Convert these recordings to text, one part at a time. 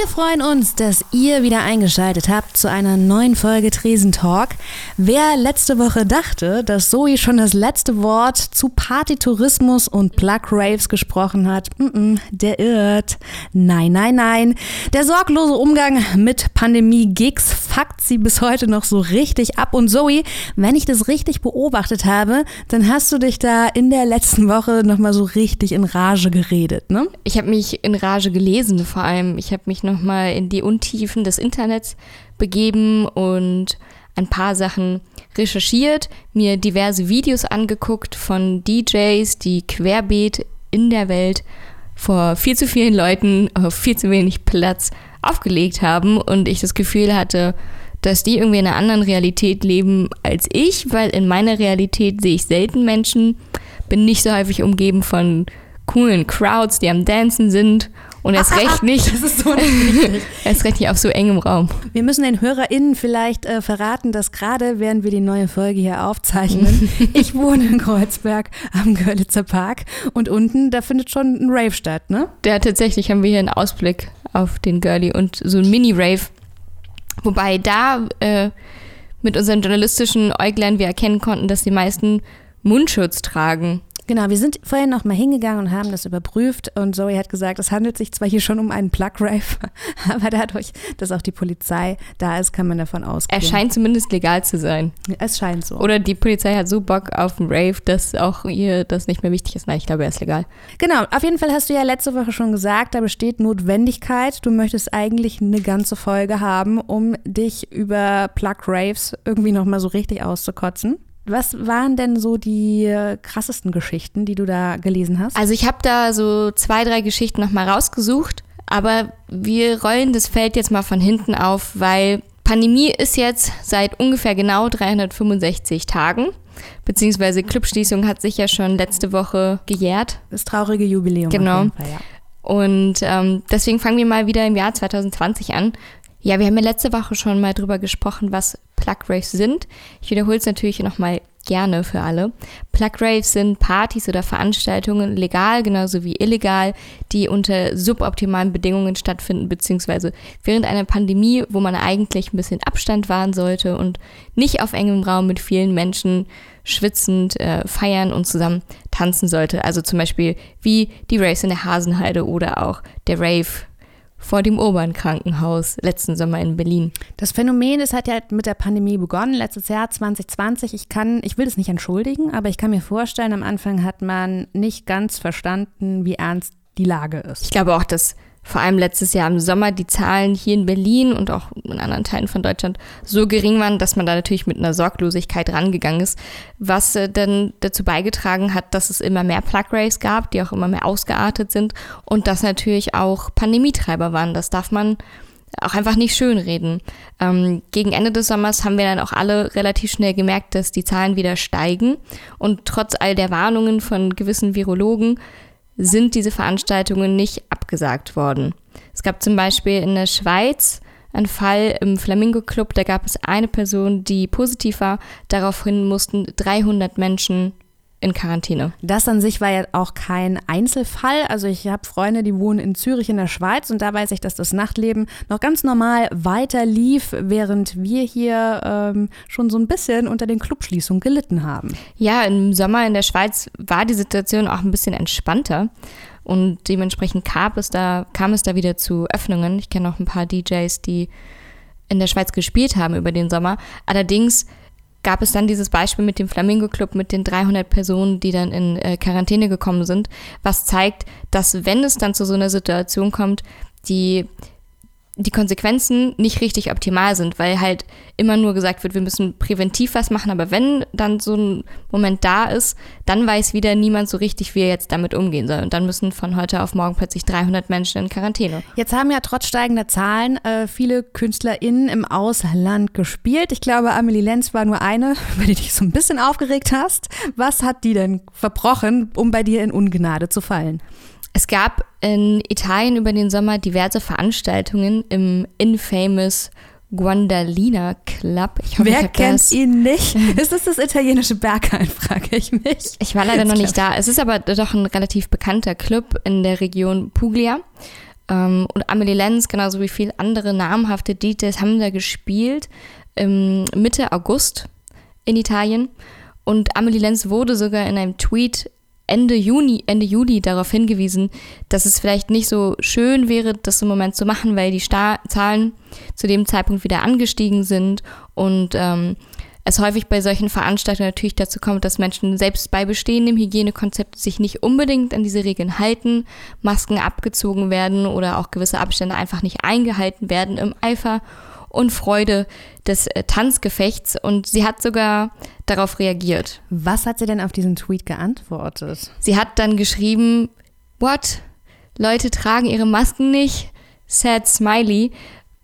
Wir freuen uns, dass ihr wieder eingeschaltet habt zu einer neuen Folge Tresen Talk. Wer letzte Woche dachte, dass Zoe schon das letzte Wort zu Partytourismus und Plug Raves gesprochen hat, der irrt. Nein, nein, nein. Der sorglose Umgang mit Pandemie-Gigs fuckt sie bis heute noch so richtig ab. Und Zoe, wenn ich das richtig beobachtet habe, dann hast du dich da in der letzten Woche nochmal so richtig in Rage geredet, ne? Ich habe mich in Rage gelesen vor allem. Ich habe mich nochmal in die Untiefen des Internets begeben und ein paar Sachen recherchiert, mir diverse Videos angeguckt von DJs, die querbeet in der Welt vor viel zu vielen Leuten auf viel zu wenig Platz aufgelegt haben und ich das Gefühl hatte, dass die irgendwie in einer anderen Realität leben als ich, weil in meiner Realität sehe ich selten Menschen, bin nicht so häufig umgeben von coolen Crowds, die am Dancen sind und erst recht nicht. Das ist so nicht erst recht nicht auf so engem Raum. Wir müssen den HörerInnen vielleicht äh, verraten, dass gerade während wir die neue Folge hier aufzeichnen, ich wohne in Kreuzberg am Görlitzer Park und unten, da findet schon ein Rave statt, ne? Ja, tatsächlich haben wir hier einen Ausblick auf den Girlie und so ein Mini-Rave. Wobei da äh, mit unseren journalistischen Äuglein wir erkennen konnten, dass die meisten Mundschutz tragen. Genau, wir sind vorhin noch mal hingegangen und haben das überprüft und Zoe hat gesagt, es handelt sich zwar hier schon um einen Plug-Rave, aber dadurch, dass auch die Polizei da ist, kann man davon ausgehen. Er scheint zumindest legal zu sein. Es scheint so. Oder die Polizei hat so Bock auf einen Rave, dass auch ihr das nicht mehr wichtig ist. Nein, ich glaube, er ist legal. Genau, auf jeden Fall hast du ja letzte Woche schon gesagt, da besteht Notwendigkeit. Du möchtest eigentlich eine ganze Folge haben, um dich über Plug-Raves irgendwie noch mal so richtig auszukotzen. Was waren denn so die krassesten Geschichten, die du da gelesen hast? Also ich habe da so zwei, drei Geschichten nochmal rausgesucht, aber wir rollen das Feld jetzt mal von hinten auf, weil Pandemie ist jetzt seit ungefähr genau 365 Tagen, beziehungsweise Clubschließung hat sich ja schon letzte Woche gejährt. Das traurige Jubiläum. Genau. Fall, ja. Und ähm, deswegen fangen wir mal wieder im Jahr 2020 an. Ja, wir haben ja letzte Woche schon mal drüber gesprochen, was Plug Raves sind. Ich wiederhole es natürlich nochmal gerne für alle. Plug Raves sind Partys oder Veranstaltungen, legal genauso wie illegal, die unter suboptimalen Bedingungen stattfinden, beziehungsweise während einer Pandemie, wo man eigentlich ein bisschen Abstand wahren sollte und nicht auf engem Raum mit vielen Menschen schwitzend äh, feiern und zusammen tanzen sollte. Also zum Beispiel wie die Raves in der Hasenheide oder auch der Rave vor dem Urban-Krankenhaus letzten Sommer in Berlin. Das Phänomen, das hat ja mit der Pandemie begonnen, letztes Jahr 2020. Ich kann, ich will das nicht entschuldigen, aber ich kann mir vorstellen, am Anfang hat man nicht ganz verstanden, wie ernst die Lage ist. Ich glaube auch, dass vor allem letztes Jahr im Sommer die Zahlen hier in Berlin und auch in anderen Teilen von Deutschland so gering waren, dass man da natürlich mit einer Sorglosigkeit rangegangen ist, was äh, dann dazu beigetragen hat, dass es immer mehr Plug Raves gab, die auch immer mehr ausgeartet sind und das natürlich auch Pandemietreiber waren. Das darf man auch einfach nicht schönreden. Ähm, gegen Ende des Sommers haben wir dann auch alle relativ schnell gemerkt, dass die Zahlen wieder steigen und trotz all der Warnungen von gewissen Virologen sind diese Veranstaltungen nicht abgesagt worden. Es gab zum Beispiel in der Schweiz einen Fall im Flamingo Club, da gab es eine Person, die positiv war. Daraufhin mussten 300 Menschen in Quarantäne. Das an sich war ja auch kein Einzelfall. Also ich habe Freunde, die wohnen in Zürich in der Schweiz und da weiß ich, dass das Nachtleben noch ganz normal weiter lief, während wir hier ähm, schon so ein bisschen unter den Clubschließungen gelitten haben. Ja, im Sommer in der Schweiz war die Situation auch ein bisschen entspannter. Und dementsprechend kam es da, kam es da wieder zu Öffnungen. Ich kenne auch ein paar DJs, die in der Schweiz gespielt haben über den Sommer. Allerdings gab es dann dieses Beispiel mit dem Flamingo Club mit den 300 Personen, die dann in äh, Quarantäne gekommen sind, was zeigt, dass wenn es dann zu so einer Situation kommt, die die Konsequenzen nicht richtig optimal sind, weil halt immer nur gesagt wird, wir müssen präventiv was machen, aber wenn dann so ein Moment da ist, dann weiß wieder niemand so richtig, wie er jetzt damit umgehen soll. Und dann müssen von heute auf morgen plötzlich 300 Menschen in Quarantäne. Jetzt haben ja trotz steigender Zahlen äh, viele KünstlerInnen im Ausland gespielt. Ich glaube, Amelie Lenz war nur eine, über die dich so ein bisschen aufgeregt hast. Was hat die denn verbrochen, um bei dir in Ungnade zu fallen? Es gab in Italien über den Sommer diverse Veranstaltungen im infamous Guandalina Club. Hoffe, Wer kennt ihn nicht? Ist das das italienische Berghain, frage ich mich. Ich war leider noch nicht da. Es ist aber doch ein relativ bekannter Club in der Region Puglia. Ähm, und Amelie Lenz, genauso wie viele andere namhafte DJs, haben da gespielt ähm, Mitte August in Italien. Und Amelie Lenz wurde sogar in einem Tweet Ende Juni, Ende Juli darauf hingewiesen, dass es vielleicht nicht so schön wäre, das im Moment zu machen, weil die Sta Zahlen zu dem Zeitpunkt wieder angestiegen sind und ähm, es häufig bei solchen Veranstaltungen natürlich dazu kommt, dass Menschen selbst bei bestehendem Hygienekonzept sich nicht unbedingt an diese Regeln halten, Masken abgezogen werden oder auch gewisse Abstände einfach nicht eingehalten werden im Eifer und Freude des äh, Tanzgefechts und sie hat sogar darauf reagiert. Was hat sie denn auf diesen Tweet geantwortet? Sie hat dann geschrieben, what? Leute tragen ihre Masken nicht? Sad Smiley.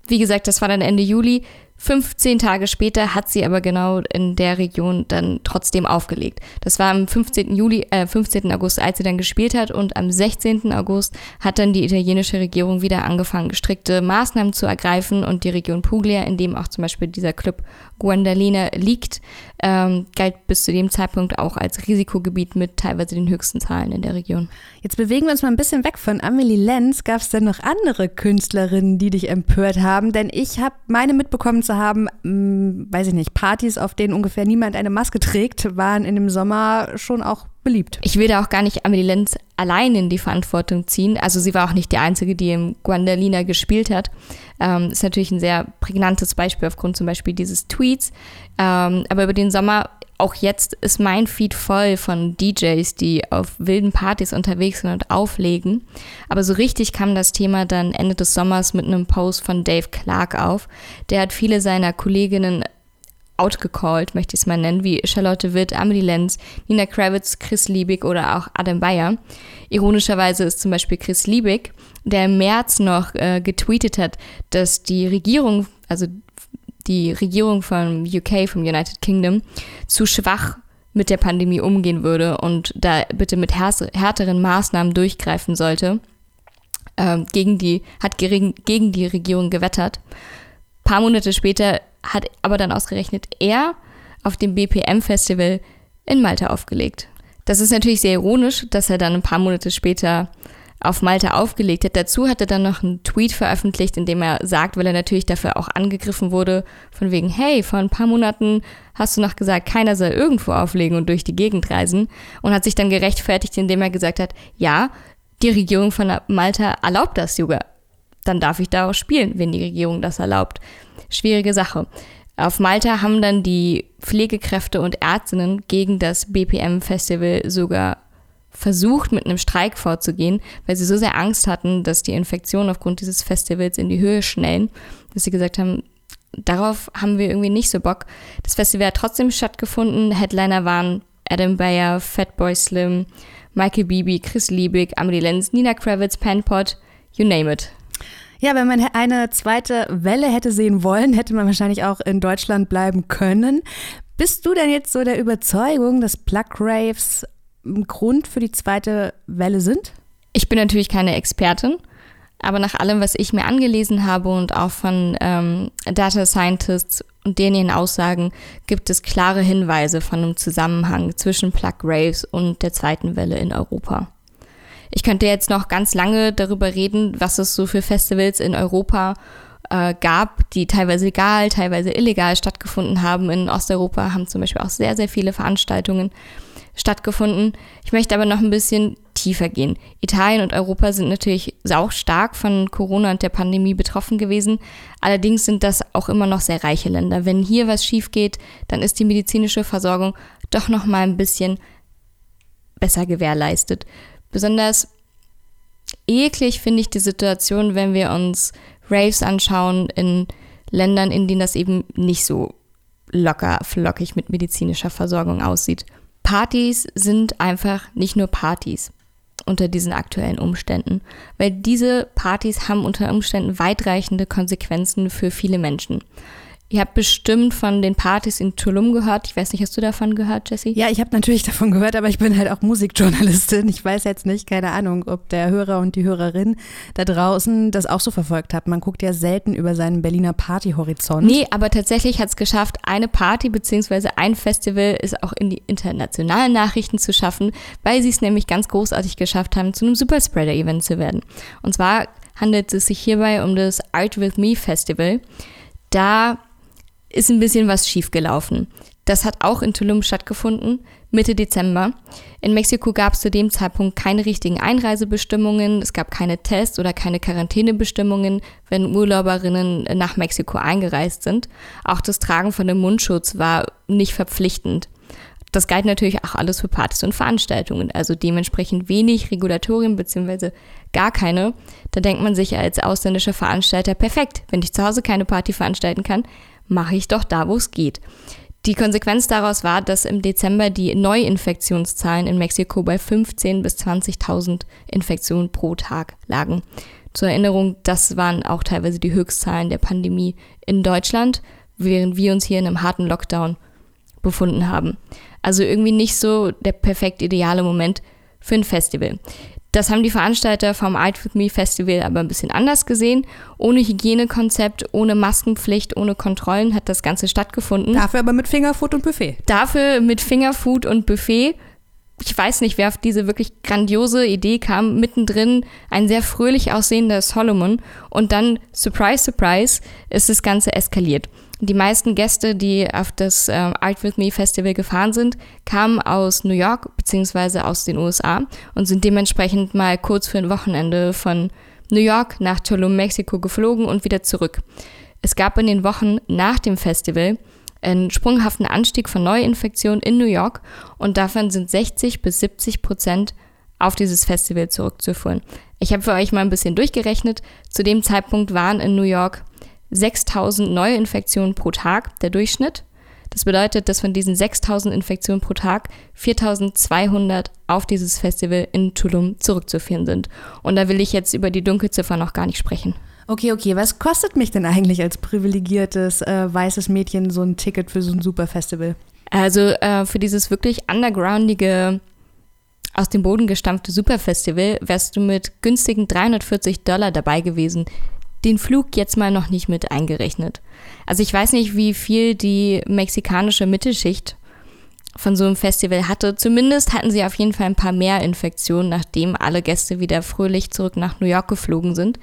Wie gesagt, das war dann Ende Juli. 15 Tage später hat sie aber genau in der Region dann trotzdem aufgelegt. Das war am 15. Juli, äh, 15. August, als sie dann gespielt hat und am 16. August hat dann die italienische Regierung wieder angefangen, gestrickte Maßnahmen zu ergreifen und die Region Puglia, in dem auch zum Beispiel dieser Club Guandalina liegt, ähm, galt bis zu dem Zeitpunkt auch als Risikogebiet mit teilweise den höchsten Zahlen in der Region. Jetzt bewegen wir uns mal ein bisschen weg von Amelie Lenz. Gab es denn noch andere Künstlerinnen, die dich empört haben? Denn ich habe meine mitbekommen zu haben, mh, hm, weiß ich nicht, Partys, auf denen ungefähr niemand eine Maske trägt, waren in dem Sommer schon auch beliebt. Ich will da auch gar nicht Amelie Lenz allein in die Verantwortung ziehen. Also sie war auch nicht die Einzige, die im Guandalina gespielt hat. Ähm, ist natürlich ein sehr prägnantes Beispiel aufgrund zum Beispiel dieses Tweets. Ähm, aber über den Sommer, auch jetzt ist mein Feed voll von DJs, die auf wilden Partys unterwegs sind und auflegen. Aber so richtig kam das Thema dann Ende des Sommers mit einem Post von Dave Clark auf. Der hat viele seiner Kolleginnen outgecallt, möchte ich es mal nennen, wie Charlotte Witt, Amelie Lenz, Nina Kravitz, Chris Liebig oder auch Adam Bayer. Ironischerweise ist zum Beispiel Chris Liebig, der im März noch äh, getweetet hat, dass die Regierung, also die Regierung von UK, vom United Kingdom, zu schwach mit der Pandemie umgehen würde und da bitte mit härteren Maßnahmen durchgreifen sollte. Ähm, gegen die, hat gegen, gegen die Regierung gewettert. Ein paar Monate später hat aber dann ausgerechnet er auf dem BPM-Festival in Malta aufgelegt. Das ist natürlich sehr ironisch, dass er dann ein paar Monate später auf Malta aufgelegt hat. Dazu hat er dann noch einen Tweet veröffentlicht, in dem er sagt, weil er natürlich dafür auch angegriffen wurde, von wegen, hey, vor ein paar Monaten hast du noch gesagt, keiner soll irgendwo auflegen und durch die Gegend reisen und hat sich dann gerechtfertigt, indem er gesagt hat, ja, die Regierung von Malta erlaubt das Yoga. Dann darf ich da auch spielen, wenn die Regierung das erlaubt schwierige Sache. Auf Malta haben dann die Pflegekräfte und Ärztinnen gegen das BPM-Festival sogar versucht, mit einem Streik vorzugehen, weil sie so sehr Angst hatten, dass die Infektionen aufgrund dieses Festivals in die Höhe schnellen, dass sie gesagt haben, darauf haben wir irgendwie nicht so Bock. Das Festival hat trotzdem stattgefunden. Headliner waren Adam Bayer, Fatboy Slim, Michael Bibi, Chris Liebig, Amelie Lenz, Nina Kravitz, Panpot, you name it. Ja, wenn man eine zweite Welle hätte sehen wollen, hätte man wahrscheinlich auch in Deutschland bleiben können. Bist du denn jetzt so der Überzeugung, dass Plug Raves ein Grund für die zweite Welle sind? Ich bin natürlich keine Expertin, aber nach allem, was ich mir angelesen habe und auch von ähm, Data Scientists und denen ihren Aussagen, gibt es klare Hinweise von einem Zusammenhang zwischen Plug Raves und der zweiten Welle in Europa. Ich könnte jetzt noch ganz lange darüber reden, was es so für Festivals in Europa äh, gab, die teilweise legal, teilweise illegal stattgefunden haben. In Osteuropa haben zum Beispiel auch sehr, sehr viele Veranstaltungen stattgefunden. Ich möchte aber noch ein bisschen tiefer gehen. Italien und Europa sind natürlich auch stark von Corona und der Pandemie betroffen gewesen. Allerdings sind das auch immer noch sehr reiche Länder. Wenn hier was schief geht, dann ist die medizinische Versorgung doch noch mal ein bisschen besser gewährleistet. Besonders eklig finde ich die Situation, wenn wir uns Raves anschauen in Ländern, in denen das eben nicht so locker, flockig mit medizinischer Versorgung aussieht. Partys sind einfach nicht nur Partys unter diesen aktuellen Umständen, weil diese Partys haben unter Umständen weitreichende Konsequenzen für viele Menschen. Ihr habt bestimmt von den Partys in Tulum gehört. Ich weiß nicht, hast du davon gehört, Jessie? Ja, ich habe natürlich davon gehört, aber ich bin halt auch Musikjournalistin. Ich weiß jetzt nicht, keine Ahnung, ob der Hörer und die Hörerin da draußen das auch so verfolgt hat. Man guckt ja selten über seinen Berliner Partyhorizont. Nee, aber tatsächlich hat es geschafft, eine Party bzw. ein Festival ist auch in die internationalen Nachrichten zu schaffen, weil sie es nämlich ganz großartig geschafft haben, zu einem Superspreader-Event zu werden. Und zwar handelt es sich hierbei um das Art With Me Festival. Da ist ein bisschen was schiefgelaufen. Das hat auch in Tulum stattgefunden, Mitte Dezember. In Mexiko gab es zu dem Zeitpunkt keine richtigen Einreisebestimmungen, es gab keine Tests oder keine Quarantänebestimmungen, wenn Urlauberinnen nach Mexiko eingereist sind. Auch das Tragen von dem Mundschutz war nicht verpflichtend. Das galt natürlich auch alles für Partys und Veranstaltungen, also dementsprechend wenig Regulatorien bzw. gar keine. Da denkt man sich als ausländischer Veranstalter, perfekt, wenn ich zu Hause keine Party veranstalten kann, mache ich doch da, wo es geht. Die Konsequenz daraus war, dass im Dezember die Neuinfektionszahlen in Mexiko bei 15.000 bis 20.000 Infektionen pro Tag lagen. Zur Erinnerung, das waren auch teilweise die Höchstzahlen der Pandemie in Deutschland, während wir uns hier in einem harten Lockdown befunden haben. Also irgendwie nicht so der perfekt ideale Moment für ein Festival. Das haben die Veranstalter vom Art With Me Festival aber ein bisschen anders gesehen. Ohne Hygienekonzept, ohne Maskenpflicht, ohne Kontrollen hat das Ganze stattgefunden. Dafür aber mit Fingerfood und Buffet. Dafür mit Fingerfood und Buffet. Ich weiß nicht, wer auf diese wirklich grandiose Idee kam. Mittendrin ein sehr fröhlich aussehender Solomon und dann, surprise, surprise, ist das Ganze eskaliert. Die meisten Gäste, die auf das äh, Art With Me Festival gefahren sind, kamen aus New York bzw. aus den USA und sind dementsprechend mal kurz für ein Wochenende von New York nach Tulum, Mexiko geflogen und wieder zurück. Es gab in den Wochen nach dem Festival einen sprunghaften Anstieg von Neuinfektionen in New York und davon sind 60 bis 70 Prozent auf dieses Festival zurückzuführen. Ich habe für euch mal ein bisschen durchgerechnet. Zu dem Zeitpunkt waren in New York 6000 Neuinfektionen pro Tag, der Durchschnitt. Das bedeutet, dass von diesen 6000 Infektionen pro Tag 4200 auf dieses Festival in Tulum zurückzuführen sind. Und da will ich jetzt über die Dunkelziffer noch gar nicht sprechen. Okay, okay. Was kostet mich denn eigentlich als privilegiertes äh, weißes Mädchen so ein Ticket für so ein Superfestival? Also äh, für dieses wirklich undergroundige, aus dem Boden gestampfte Superfestival wärst du mit günstigen 340 Dollar dabei gewesen den Flug jetzt mal noch nicht mit eingerechnet. Also ich weiß nicht, wie viel die mexikanische Mittelschicht von so einem Festival hatte. Zumindest hatten sie auf jeden Fall ein paar mehr Infektionen, nachdem alle Gäste wieder fröhlich zurück nach New York geflogen sind.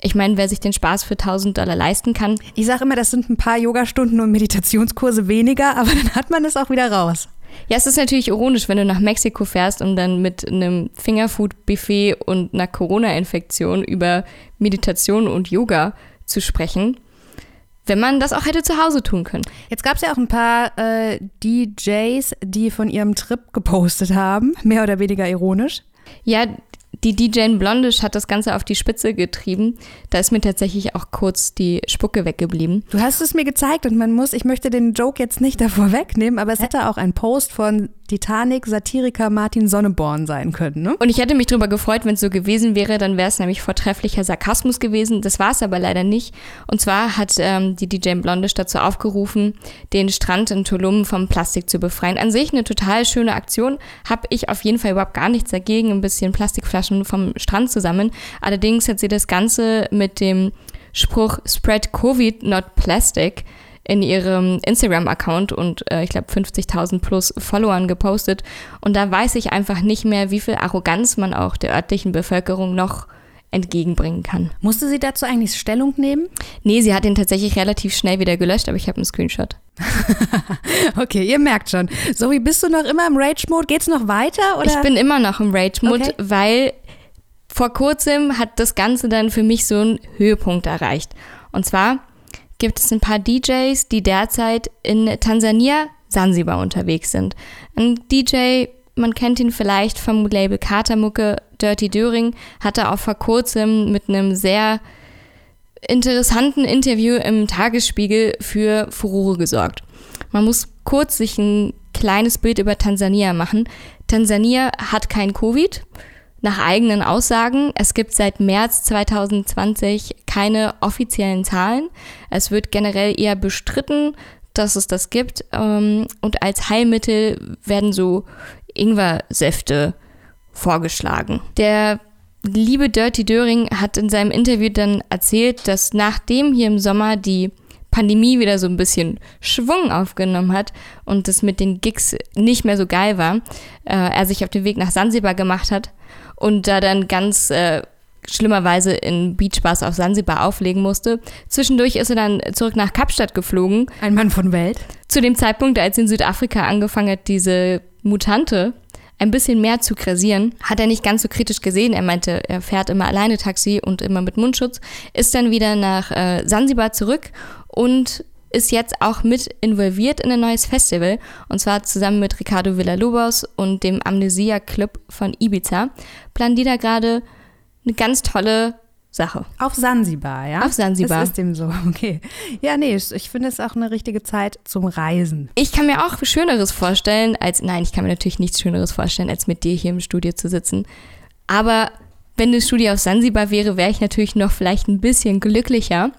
Ich meine, wer sich den Spaß für 1000 Dollar leisten kann. Ich sage immer, das sind ein paar Yogastunden und Meditationskurse weniger, aber dann hat man es auch wieder raus. Ja, es ist natürlich ironisch, wenn du nach Mexiko fährst, um dann mit einem Fingerfood-Buffet und einer Corona-Infektion über Meditation und Yoga zu sprechen, wenn man das auch hätte zu Hause tun können. Jetzt gab es ja auch ein paar äh, DJs, die von ihrem Trip gepostet haben, mehr oder weniger ironisch. Ja, die DJ Blondish hat das Ganze auf die Spitze getrieben. Da ist mir tatsächlich auch kurz die Spucke weggeblieben. Du hast es mir gezeigt und man muss, ich möchte den Joke jetzt nicht davor wegnehmen, aber es hätte auch ein Post von Titanic-Satiriker Martin Sonneborn sein können. Ne? Und ich hätte mich darüber gefreut, wenn es so gewesen wäre, dann wäre es nämlich vortrefflicher Sarkasmus gewesen. Das war es aber leider nicht. Und zwar hat ähm, die DJ Blondish dazu aufgerufen, den Strand in Tulum vom Plastik zu befreien. An sich eine total schöne Aktion. Habe ich auf jeden Fall überhaupt gar nichts dagegen, ein bisschen Plastikflaschen vom Strand zu sammeln. Allerdings hat sie das Ganze mit dem Spruch Spread Covid, not Plastic in ihrem Instagram-Account und äh, ich glaube 50.000 plus Followern gepostet. Und da weiß ich einfach nicht mehr, wie viel Arroganz man auch der örtlichen Bevölkerung noch entgegenbringen kann. Musste sie dazu eigentlich Stellung nehmen? Nee, sie hat ihn tatsächlich relativ schnell wieder gelöscht, aber ich habe einen Screenshot. okay, ihr merkt schon. Zoe, bist du noch immer im Rage-Mode? Geht's noch weiter? Oder? Ich bin immer noch im Rage-Mode, okay. weil vor kurzem hat das Ganze dann für mich so einen Höhepunkt erreicht. Und zwar gibt es ein paar DJs, die derzeit in Tansania, Sansibar unterwegs sind. Ein DJ, man kennt ihn vielleicht vom Label Katermucke, Dirty Döring, hatte auch vor kurzem mit einem sehr interessanten Interview im Tagesspiegel für Furore gesorgt. Man muss kurz sich ein kleines Bild über Tansania machen. Tansania hat kein Covid, nach eigenen Aussagen. Es gibt seit März 2020 keine offiziellen Zahlen. Es wird generell eher bestritten, dass es das gibt. Ähm, und als Heilmittel werden so Ingwersäfte vorgeschlagen. Der liebe Dirty Döring hat in seinem Interview dann erzählt, dass nachdem hier im Sommer die Pandemie wieder so ein bisschen Schwung aufgenommen hat und es mit den Gigs nicht mehr so geil war, äh, er sich auf den Weg nach Sansibar gemacht hat und da dann ganz äh, schlimmerweise in Beachbars auf Sansibar auflegen musste. Zwischendurch ist er dann zurück nach Kapstadt geflogen. Ein Mann von Welt. Zu dem Zeitpunkt, als in Südafrika angefangen hat, diese Mutante ein bisschen mehr zu krasieren, hat er nicht ganz so kritisch gesehen. Er meinte, er fährt immer alleine Taxi und immer mit Mundschutz, ist dann wieder nach äh, Sansibar zurück und ist jetzt auch mit involviert in ein neues Festival und zwar zusammen mit Ricardo Villalobos und dem Amnesia Club von Ibiza planen die da gerade eine ganz tolle Sache. Auf Sansibar, ja? Auf Sansibar. Das ist dem so, okay. Ja, nee, ich finde es auch eine richtige Zeit zum Reisen. Ich kann mir auch Schöneres vorstellen, als, nein, ich kann mir natürlich nichts Schöneres vorstellen, als mit dir hier im Studio zu sitzen. Aber wenn das Studio auf Sansibar wäre, wäre ich natürlich noch vielleicht ein bisschen glücklicher.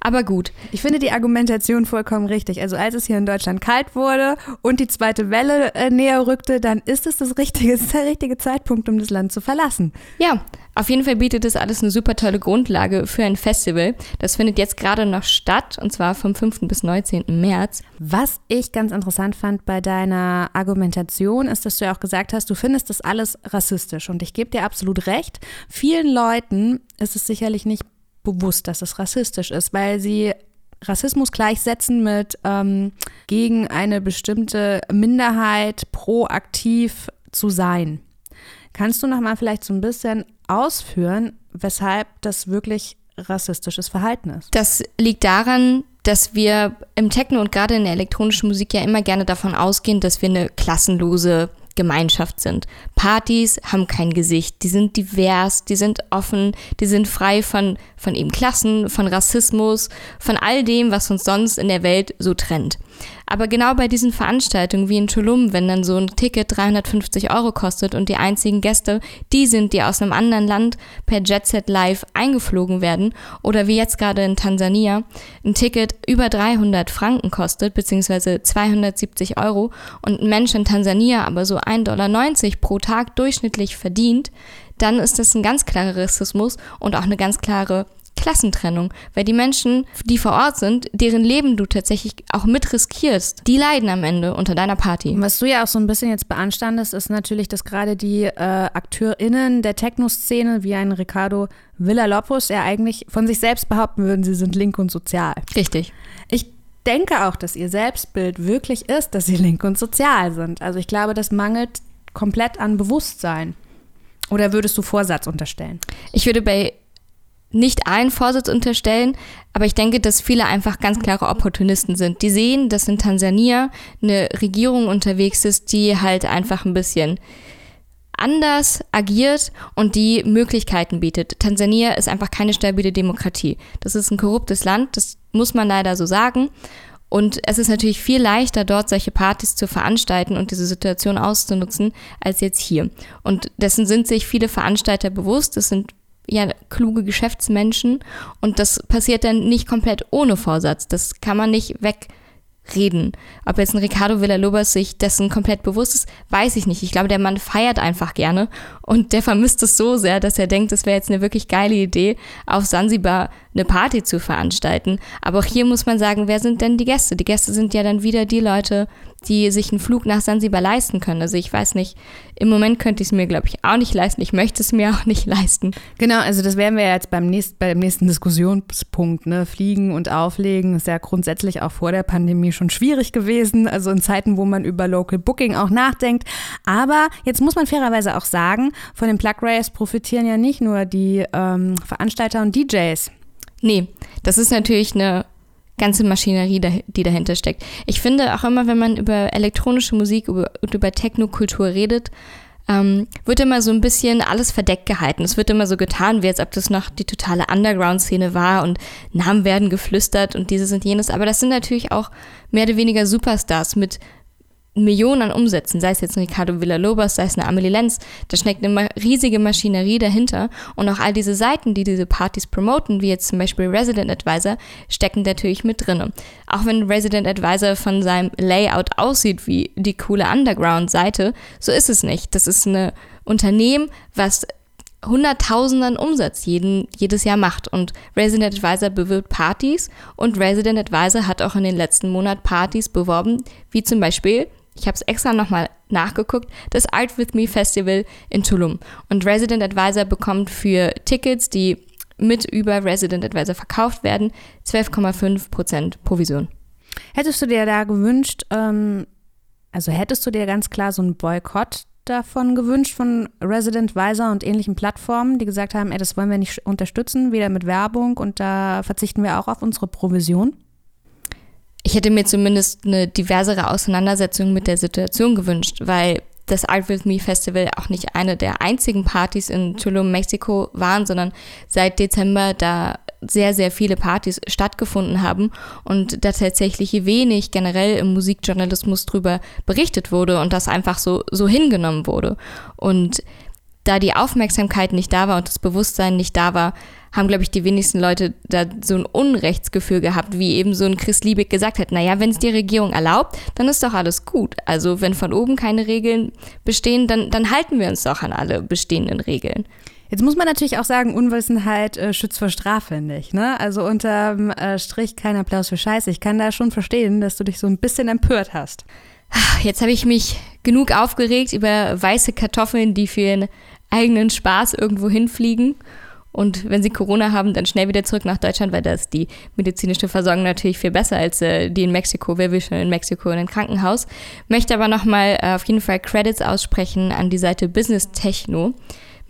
Aber gut. Ich finde die Argumentation vollkommen richtig. Also als es hier in Deutschland kalt wurde und die zweite Welle äh, näher rückte, dann ist es das richtige, das der richtige Zeitpunkt, um das Land zu verlassen. Ja, auf jeden Fall bietet das alles eine super tolle Grundlage für ein Festival. Das findet jetzt gerade noch statt und zwar vom 5. bis 19. März. Was ich ganz interessant fand bei deiner Argumentation ist, dass du ja auch gesagt hast, du findest das alles rassistisch und ich gebe dir absolut recht. Vielen Leuten ist es sicherlich nicht bewusst, dass es rassistisch ist, weil sie Rassismus gleichsetzen mit ähm, gegen eine bestimmte Minderheit proaktiv zu sein. Kannst du noch mal vielleicht so ein bisschen ausführen, weshalb das wirklich rassistisches Verhalten ist? Das liegt daran, dass wir im Techno und gerade in der elektronischen Musik ja immer gerne davon ausgehen, dass wir eine klassenlose Gemeinschaft sind. Partys haben kein Gesicht, die sind divers, die sind offen, die sind frei von, von eben Klassen, von Rassismus, von all dem, was uns sonst in der Welt so trennt. Aber genau bei diesen Veranstaltungen wie in Tulum, wenn dann so ein Ticket 350 Euro kostet und die einzigen Gäste die sind, die aus einem anderen Land per Jetset Live eingeflogen werden, oder wie jetzt gerade in Tansania, ein Ticket über 300 Franken kostet, beziehungsweise 270 Euro und ein Mensch in Tansania aber so 1,90 Dollar pro Tag durchschnittlich verdient, dann ist das ein ganz klarer Rassismus und auch eine ganz klare Klassentrennung, weil die Menschen, die vor Ort sind, deren Leben du tatsächlich auch mit riskierst, die leiden am Ende unter deiner Party. Was du ja auch so ein bisschen jetzt beanstandest, ist natürlich, dass gerade die äh, AkteurInnen der Techno-Szene, wie ein Ricardo Villalopos, ja eigentlich von sich selbst behaupten würden, sie sind link und sozial. Richtig. Ich denke auch, dass ihr Selbstbild wirklich ist, dass sie link und sozial sind. Also ich glaube, das mangelt komplett an Bewusstsein. Oder würdest du Vorsatz unterstellen? Ich würde bei nicht allen Vorsitz unterstellen, aber ich denke, dass viele einfach ganz klare Opportunisten sind. Die sehen, dass in Tansania eine Regierung unterwegs ist, die halt einfach ein bisschen anders agiert und die Möglichkeiten bietet. Tansania ist einfach keine stabile Demokratie. Das ist ein korruptes Land, das muss man leider so sagen. Und es ist natürlich viel leichter, dort solche Partys zu veranstalten und diese Situation auszunutzen, als jetzt hier. Und dessen sind sich viele Veranstalter bewusst. Es sind ja kluge Geschäftsmenschen und das passiert dann nicht komplett ohne Vorsatz. Das kann man nicht wegreden. Ob jetzt ein Ricardo Villalobos sich dessen komplett bewusst ist, weiß ich nicht. Ich glaube, der Mann feiert einfach gerne und der vermisst es so sehr, dass er denkt, es wäre jetzt eine wirklich geile Idee, auf Sansibar eine Party zu veranstalten. Aber auch hier muss man sagen, wer sind denn die Gäste? Die Gäste sind ja dann wieder die Leute, die sich einen Flug nach Sansibar leisten können. Also ich weiß nicht, im Moment könnte ich es mir, glaube ich, auch nicht leisten. Ich möchte es mir auch nicht leisten. Genau, also das wären wir jetzt beim, nächst, beim nächsten Diskussionspunkt. Ne? Fliegen und Auflegen ist ja grundsätzlich auch vor der Pandemie schon schwierig gewesen. Also in Zeiten, wo man über Local Booking auch nachdenkt. Aber jetzt muss man fairerweise auch sagen, von den Plug Rays profitieren ja nicht nur die ähm, Veranstalter und DJs. Nee, das ist natürlich eine ganze Maschinerie, die dahinter steckt. Ich finde auch immer, wenn man über elektronische Musik und über Technokultur redet, ähm, wird immer so ein bisschen alles verdeckt gehalten. Es wird immer so getan, wie als ob das noch die totale Underground-Szene war und Namen werden geflüstert und dieses und jenes. Aber das sind natürlich auch mehr oder weniger Superstars mit Millionen an Umsätzen, sei es jetzt ein Ricardo Villalobos, sei es eine Amelie Lenz, da steckt eine riesige Maschinerie dahinter und auch all diese Seiten, die diese Partys promoten, wie jetzt zum Beispiel Resident Advisor, stecken natürlich mit drin. Auch wenn Resident Advisor von seinem Layout aussieht wie die coole Underground-Seite, so ist es nicht. Das ist ein Unternehmen, was Hunderttausenden Umsatz jeden, jedes Jahr macht. Und Resident Advisor bewirbt Partys und Resident Advisor hat auch in den letzten Monaten Partys beworben, wie zum Beispiel ich habe es extra nochmal nachgeguckt, das Art With Me Festival in Tulum. Und Resident Advisor bekommt für Tickets, die mit über Resident Advisor verkauft werden, 12,5% Provision. Hättest du dir da gewünscht, ähm, also hättest du dir ganz klar so einen Boykott davon gewünscht von Resident Advisor und ähnlichen Plattformen, die gesagt haben, ey, das wollen wir nicht unterstützen, weder mit Werbung und da verzichten wir auch auf unsere Provision? Ich hätte mir zumindest eine diversere Auseinandersetzung mit der Situation gewünscht, weil das Art With Me Festival auch nicht eine der einzigen Partys in Tulum, Mexiko waren, sondern seit Dezember da sehr, sehr viele Partys stattgefunden haben und da tatsächlich wenig generell im Musikjournalismus drüber berichtet wurde und das einfach so, so hingenommen wurde. Und da die Aufmerksamkeit nicht da war und das Bewusstsein nicht da war, haben, glaube ich, die wenigsten Leute da so ein Unrechtsgefühl gehabt, wie eben so ein Chris Liebig gesagt hat, naja, wenn es die Regierung erlaubt, dann ist doch alles gut. Also wenn von oben keine Regeln bestehen, dann, dann halten wir uns doch an alle bestehenden Regeln. Jetzt muss man natürlich auch sagen, Unwissenheit äh, schützt vor Strafe nicht. Ne? Also unterm äh, Strich kein Applaus für Scheiße. Ich kann da schon verstehen, dass du dich so ein bisschen empört hast. Jetzt habe ich mich genug aufgeregt über weiße Kartoffeln, die für ihren eigenen Spaß irgendwo hinfliegen und wenn sie Corona haben, dann schnell wieder zurück nach Deutschland, weil da ist die medizinische Versorgung natürlich viel besser als äh, die in Mexiko. Wer will schon in Mexiko in ein Krankenhaus? Möchte aber nochmal äh, auf jeden Fall Credits aussprechen an die Seite Business Techno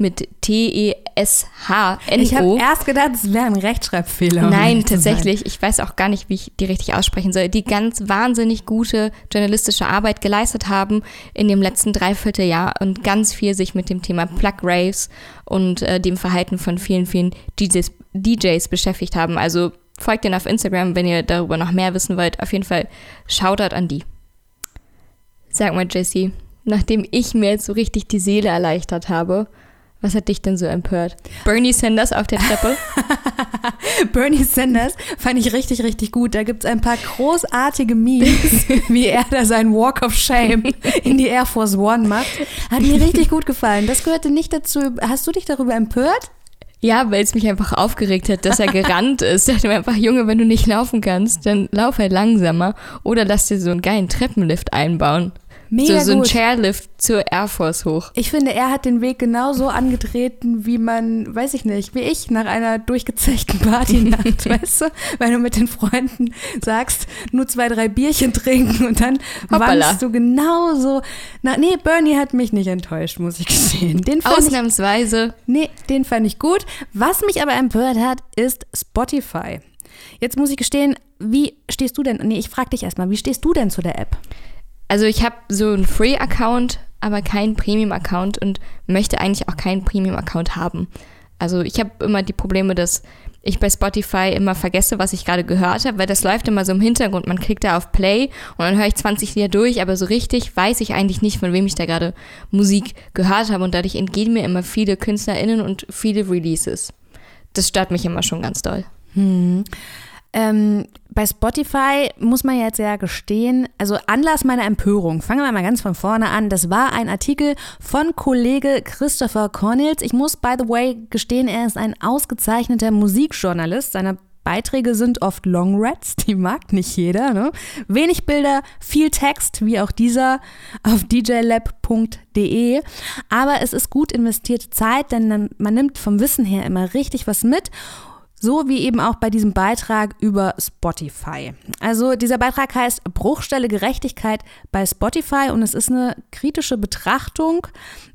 mit T-E-S-H-N-O. Ich habe erst gedacht, es wäre ein Rechtschreibfehler. Nein, tatsächlich. Ich weiß auch gar nicht, wie ich die richtig aussprechen soll. Die ganz wahnsinnig gute journalistische Arbeit geleistet haben in dem letzten Dreivierteljahr und ganz viel sich mit dem Thema Plug Raves und äh, dem Verhalten von vielen, vielen DJs, DJs beschäftigt haben. Also folgt denen auf Instagram, wenn ihr darüber noch mehr wissen wollt. Auf jeden Fall Shoutout an die. Sag mal, Jessie, nachdem ich mir jetzt so richtig die Seele erleichtert habe, was hat dich denn so empört? Bernie Sanders auf der Treppe? Bernie Sanders fand ich richtig, richtig gut. Da gibt es ein paar großartige Memes, wie er da seinen Walk of Shame in die Air Force One macht. Hat mir richtig gut gefallen. Das gehörte nicht dazu. Hast du dich darüber empört? Ja, weil es mich einfach aufgeregt hat, dass er gerannt ist. Ich dachte mir einfach, Junge, wenn du nicht laufen kannst, dann lauf halt langsamer oder lass dir so einen geilen Treppenlift einbauen. Mega so, so ein. Chairlift zur Air Force hoch. Ich finde, er hat den Weg genauso angetreten, wie man, weiß ich nicht, wie ich nach einer durchgezechten Partynacht, weißt du? Weil du mit den Freunden sagst, nur zwei, drei Bierchen trinken und dann wandst du genauso. Na, nee, Bernie hat mich nicht enttäuscht, muss ich gestehen. Den Ausnahmsweise. Ich, nee, den fand ich gut. Was mich aber empört hat, ist Spotify. Jetzt muss ich gestehen, wie stehst du denn? Nee, ich frag dich erstmal, wie stehst du denn zu der App? Also ich habe so einen Free-Account, aber keinen Premium-Account und möchte eigentlich auch keinen Premium-Account haben. Also ich habe immer die Probleme, dass ich bei Spotify immer vergesse, was ich gerade gehört habe, weil das läuft immer so im Hintergrund. Man klickt da auf Play und dann höre ich 20 Lieder durch, aber so richtig weiß ich eigentlich nicht, von wem ich da gerade Musik gehört habe und dadurch entgehen mir immer viele KünstlerInnen und viele Releases. Das stört mich immer schon ganz doll. Hm. Ähm, bei Spotify muss man jetzt ja gestehen, also Anlass meiner Empörung, fangen wir mal ganz von vorne an, das war ein Artikel von Kollege Christopher Cornels. Ich muss, by the way, gestehen, er ist ein ausgezeichneter Musikjournalist. Seine Beiträge sind oft Long Rats, die mag nicht jeder. Ne? Wenig Bilder, viel Text, wie auch dieser auf djlab.de. Aber es ist gut investierte Zeit, denn man nimmt vom Wissen her immer richtig was mit. So wie eben auch bei diesem Beitrag über Spotify. Also dieser Beitrag heißt Bruchstelle Gerechtigkeit bei Spotify und es ist eine kritische Betrachtung,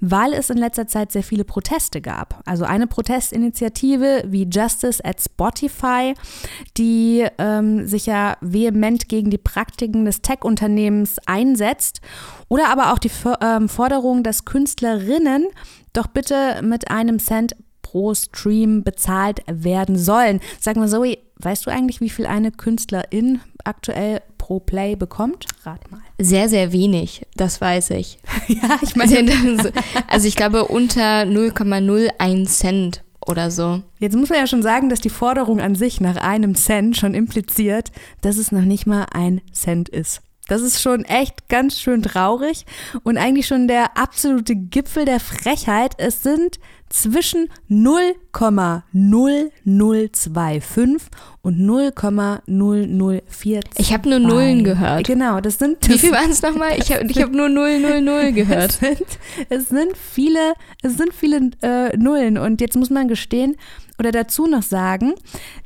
weil es in letzter Zeit sehr viele Proteste gab. Also eine Protestinitiative wie Justice at Spotify, die ähm, sich ja vehement gegen die Praktiken des Tech-Unternehmens einsetzt. Oder aber auch die ähm, Forderung, dass Künstlerinnen doch bitte mit einem Cent pro Stream bezahlt werden sollen. Sag mal, Zoe, weißt du eigentlich, wie viel eine Künstlerin aktuell pro Play bekommt? Rat mal. Sehr, sehr wenig, das weiß ich. ja, ich meine. Also ich glaube unter 0,01 Cent oder so. Jetzt muss man ja schon sagen, dass die Forderung an sich nach einem Cent schon impliziert, dass es noch nicht mal ein Cent ist. Das ist schon echt ganz schön traurig und eigentlich schon der absolute Gipfel der Frechheit. Es sind zwischen 0,0025 und 0,0042. Ich habe nur Nullen gehört. Genau, das sind. Das Wie viel waren es nochmal? Ich habe ich hab nur 000 gehört. Es sind, es sind viele, es sind viele äh, Nullen und jetzt muss man gestehen, oder dazu noch sagen,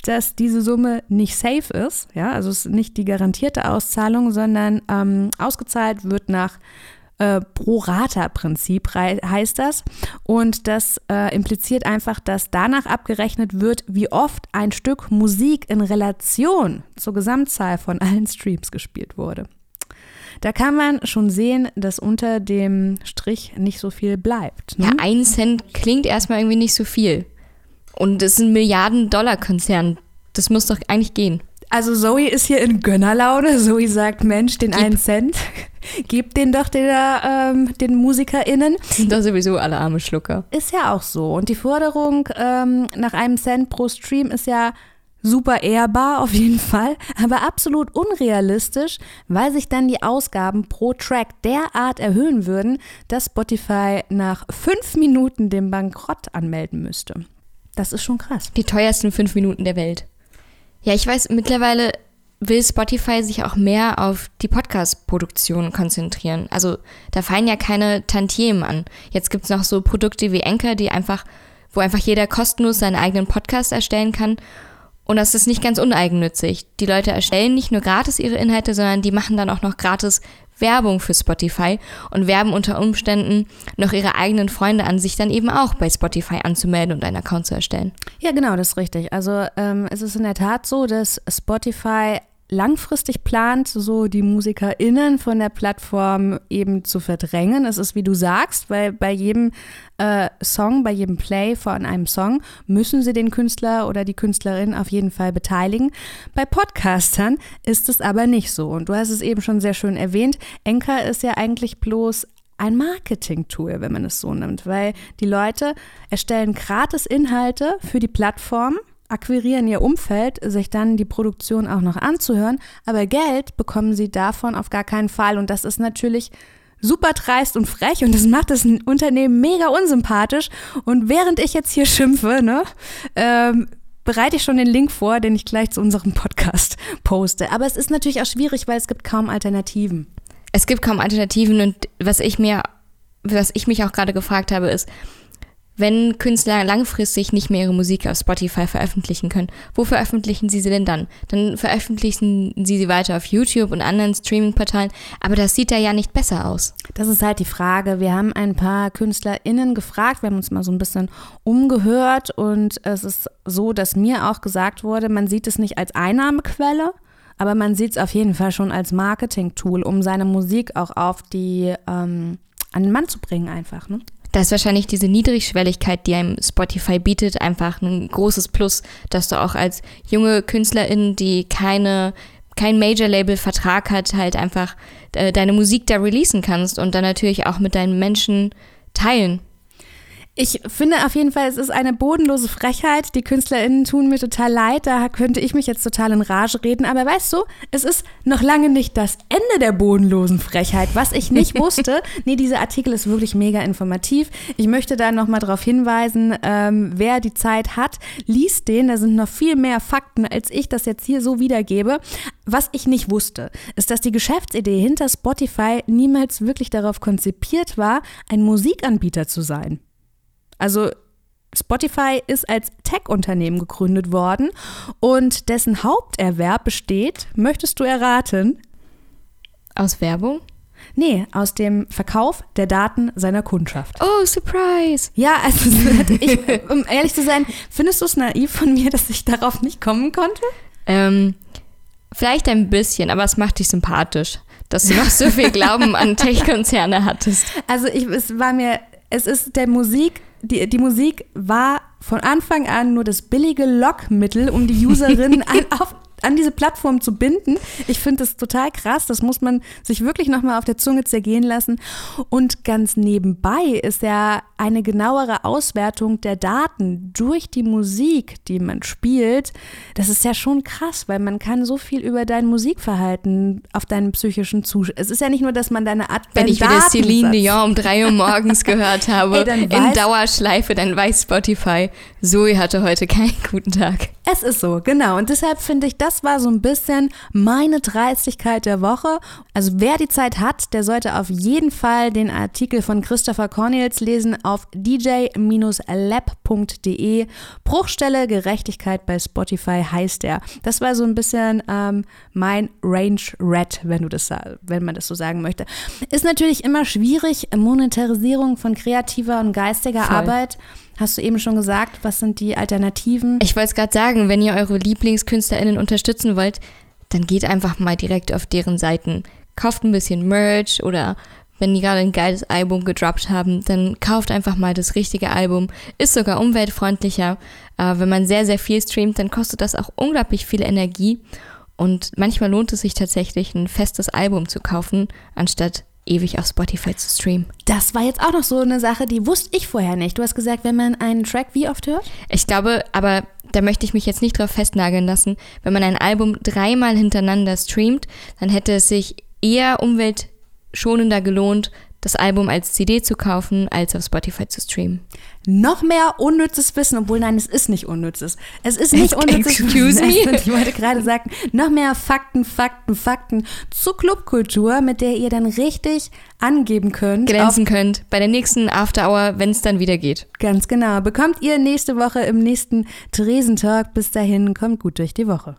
dass diese Summe nicht safe ist. Ja, also es ist nicht die garantierte Auszahlung, sondern ähm, ausgezahlt wird nach äh, Pro-Rata-Prinzip heißt das. Und das äh, impliziert einfach, dass danach abgerechnet wird, wie oft ein Stück Musik in Relation zur Gesamtzahl von allen Streams gespielt wurde. Da kann man schon sehen, dass unter dem Strich nicht so viel bleibt. Ne? Ja, ein Cent klingt erstmal irgendwie nicht so viel. Und es ist ein Milliarden-Dollar-Konzern. Das muss doch eigentlich gehen. Also Zoe ist hier in Gönnerlaune. Zoe sagt, Mensch, den Gib. einen Cent, gib den doch der, ähm, den MusikerInnen. Sind doch sowieso alle arme Schlucker. Ist ja auch so. Und die Forderung ähm, nach einem Cent pro Stream ist ja super ehrbar auf jeden Fall, aber absolut unrealistisch, weil sich dann die Ausgaben pro Track derart erhöhen würden, dass Spotify nach fünf Minuten den Bankrott anmelden müsste. Das ist schon krass. Die teuersten fünf Minuten der Welt. Ja, ich weiß, mittlerweile will Spotify sich auch mehr auf die Podcast-Produktion konzentrieren. Also da fallen ja keine Tantiemen an. Jetzt gibt es noch so Produkte wie Anchor, die einfach, wo einfach jeder kostenlos seinen eigenen Podcast erstellen kann. Und das ist nicht ganz uneigennützig. Die Leute erstellen nicht nur gratis ihre Inhalte, sondern die machen dann auch noch gratis Werbung für Spotify und werben unter Umständen noch ihre eigenen Freunde an, sich dann eben auch bei Spotify anzumelden und einen Account zu erstellen. Ja, genau, das ist richtig. Also ähm, es ist in der Tat so, dass Spotify langfristig plant, so die MusikerInnen von der Plattform eben zu verdrängen. Es ist, wie du sagst, weil bei jedem äh, Song, bei jedem Play von einem Song müssen sie den Künstler oder die Künstlerin auf jeden Fall beteiligen. Bei Podcastern ist es aber nicht so. Und du hast es eben schon sehr schön erwähnt. Enker ist ja eigentlich bloß ein Marketing-Tool, wenn man es so nimmt, weil die Leute erstellen gratis Inhalte für die Plattform akquirieren ihr Umfeld, sich dann die Produktion auch noch anzuhören, aber Geld bekommen sie davon auf gar keinen Fall. Und das ist natürlich super dreist und frech. Und das macht das Unternehmen mega unsympathisch. Und während ich jetzt hier schimpfe, ne, ähm, bereite ich schon den Link vor, den ich gleich zu unserem Podcast poste. Aber es ist natürlich auch schwierig, weil es gibt kaum Alternativen. Es gibt kaum Alternativen. Und was ich mir, was ich mich auch gerade gefragt habe, ist, wenn Künstler langfristig nicht mehr ihre Musik auf Spotify veröffentlichen können, wo veröffentlichen sie sie denn dann? Dann veröffentlichen sie sie weiter auf YouTube und anderen Streaming-Portalen, aber das sieht da ja nicht besser aus. Das ist halt die Frage. Wir haben ein paar KünstlerInnen gefragt, wir haben uns mal so ein bisschen umgehört und es ist so, dass mir auch gesagt wurde, man sieht es nicht als Einnahmequelle, aber man sieht es auf jeden Fall schon als Marketing-Tool, um seine Musik auch auf die ähm, an den Mann zu bringen einfach. Ne? Da ist wahrscheinlich diese Niedrigschwelligkeit, die einem Spotify bietet, einfach ein großes Plus, dass du auch als junge Künstlerin, die keine kein Major-Label-Vertrag hat, halt einfach äh, deine Musik da releasen kannst und dann natürlich auch mit deinen Menschen teilen. Ich finde auf jeden Fall, es ist eine bodenlose Frechheit. Die KünstlerInnen tun mir total leid. Da könnte ich mich jetzt total in Rage reden. Aber weißt du, es ist noch lange nicht das Ende der bodenlosen Frechheit. Was ich nicht wusste, nee, dieser Artikel ist wirklich mega informativ. Ich möchte da nochmal darauf hinweisen, ähm, wer die Zeit hat, liest den. Da sind noch viel mehr Fakten, als ich das jetzt hier so wiedergebe. Was ich nicht wusste, ist, dass die Geschäftsidee hinter Spotify niemals wirklich darauf konzipiert war, ein Musikanbieter zu sein. Also Spotify ist als Tech-Unternehmen gegründet worden und dessen Haupterwerb besteht, möchtest du erraten? Aus Werbung? Nee, aus dem Verkauf der Daten seiner Kundschaft. Oh, Surprise! Ja, also ich, um ehrlich zu sein, findest du es naiv von mir, dass ich darauf nicht kommen konnte? Ähm, vielleicht ein bisschen, aber es macht dich sympathisch, dass du noch so viel Glauben an Tech-Konzerne hattest. Also ich, es war mir, es ist der Musik die, die Musik war von Anfang an nur das billige Lockmittel, um die Userin an, auf an diese Plattform zu binden. Ich finde das total krass. Das muss man sich wirklich nochmal auf der Zunge zergehen lassen. Und ganz nebenbei ist ja eine genauere Auswertung der Daten durch die Musik, die man spielt. Das ist ja schon krass, weil man kann so viel über dein Musikverhalten auf deinen psychischen Zustand. Es ist ja nicht nur, dass man deine Art. Wenn ich wieder Celine Dion um drei Uhr morgens gehört habe, Ey, in Dauerschleife, dann weiß Spotify, Zoe hatte heute keinen guten Tag. Es ist so, genau. Und deshalb finde ich, das war so ein bisschen meine Dreistigkeit der Woche. Also wer die Zeit hat, der sollte auf jeden Fall den Artikel von Christopher Cornels lesen auf dj-lab.de. Bruchstelle Gerechtigkeit bei Spotify heißt er. Das war so ein bisschen ähm, mein Range Red, wenn du das, wenn man das so sagen möchte. Ist natürlich immer schwierig, Monetarisierung von kreativer und geistiger Voll. Arbeit. Hast du eben schon gesagt, was sind die Alternativen? Ich wollte es gerade sagen, wenn ihr eure LieblingskünstlerInnen unterstützen wollt, dann geht einfach mal direkt auf deren Seiten. Kauft ein bisschen Merch oder wenn die gerade ein geiles Album gedroppt haben, dann kauft einfach mal das richtige Album. Ist sogar umweltfreundlicher. Äh, wenn man sehr, sehr viel streamt, dann kostet das auch unglaublich viel Energie. Und manchmal lohnt es sich tatsächlich, ein festes Album zu kaufen, anstatt ewig auf Spotify zu streamen. Das war jetzt auch noch so eine Sache, die wusste ich vorher nicht. Du hast gesagt, wenn man einen Track wie oft hört? Ich glaube, aber da möchte ich mich jetzt nicht drauf festnageln lassen. Wenn man ein Album dreimal hintereinander streamt, dann hätte es sich eher umweltschonender gelohnt, das Album als CD zu kaufen, als auf Spotify zu streamen. Noch mehr unnützes Wissen, obwohl nein, es ist nicht unnützes. Es ist nicht unnützes Excuse Wissen. Me. Ich wollte gerade sagen, noch mehr Fakten, Fakten, Fakten zu Clubkultur, mit der ihr dann richtig angeben könnt. Glänzen könnt bei der nächsten After Hour, wenn es dann wieder geht. Ganz genau. Bekommt ihr nächste Woche im nächsten Tresentalk. Bis dahin, kommt gut durch die Woche.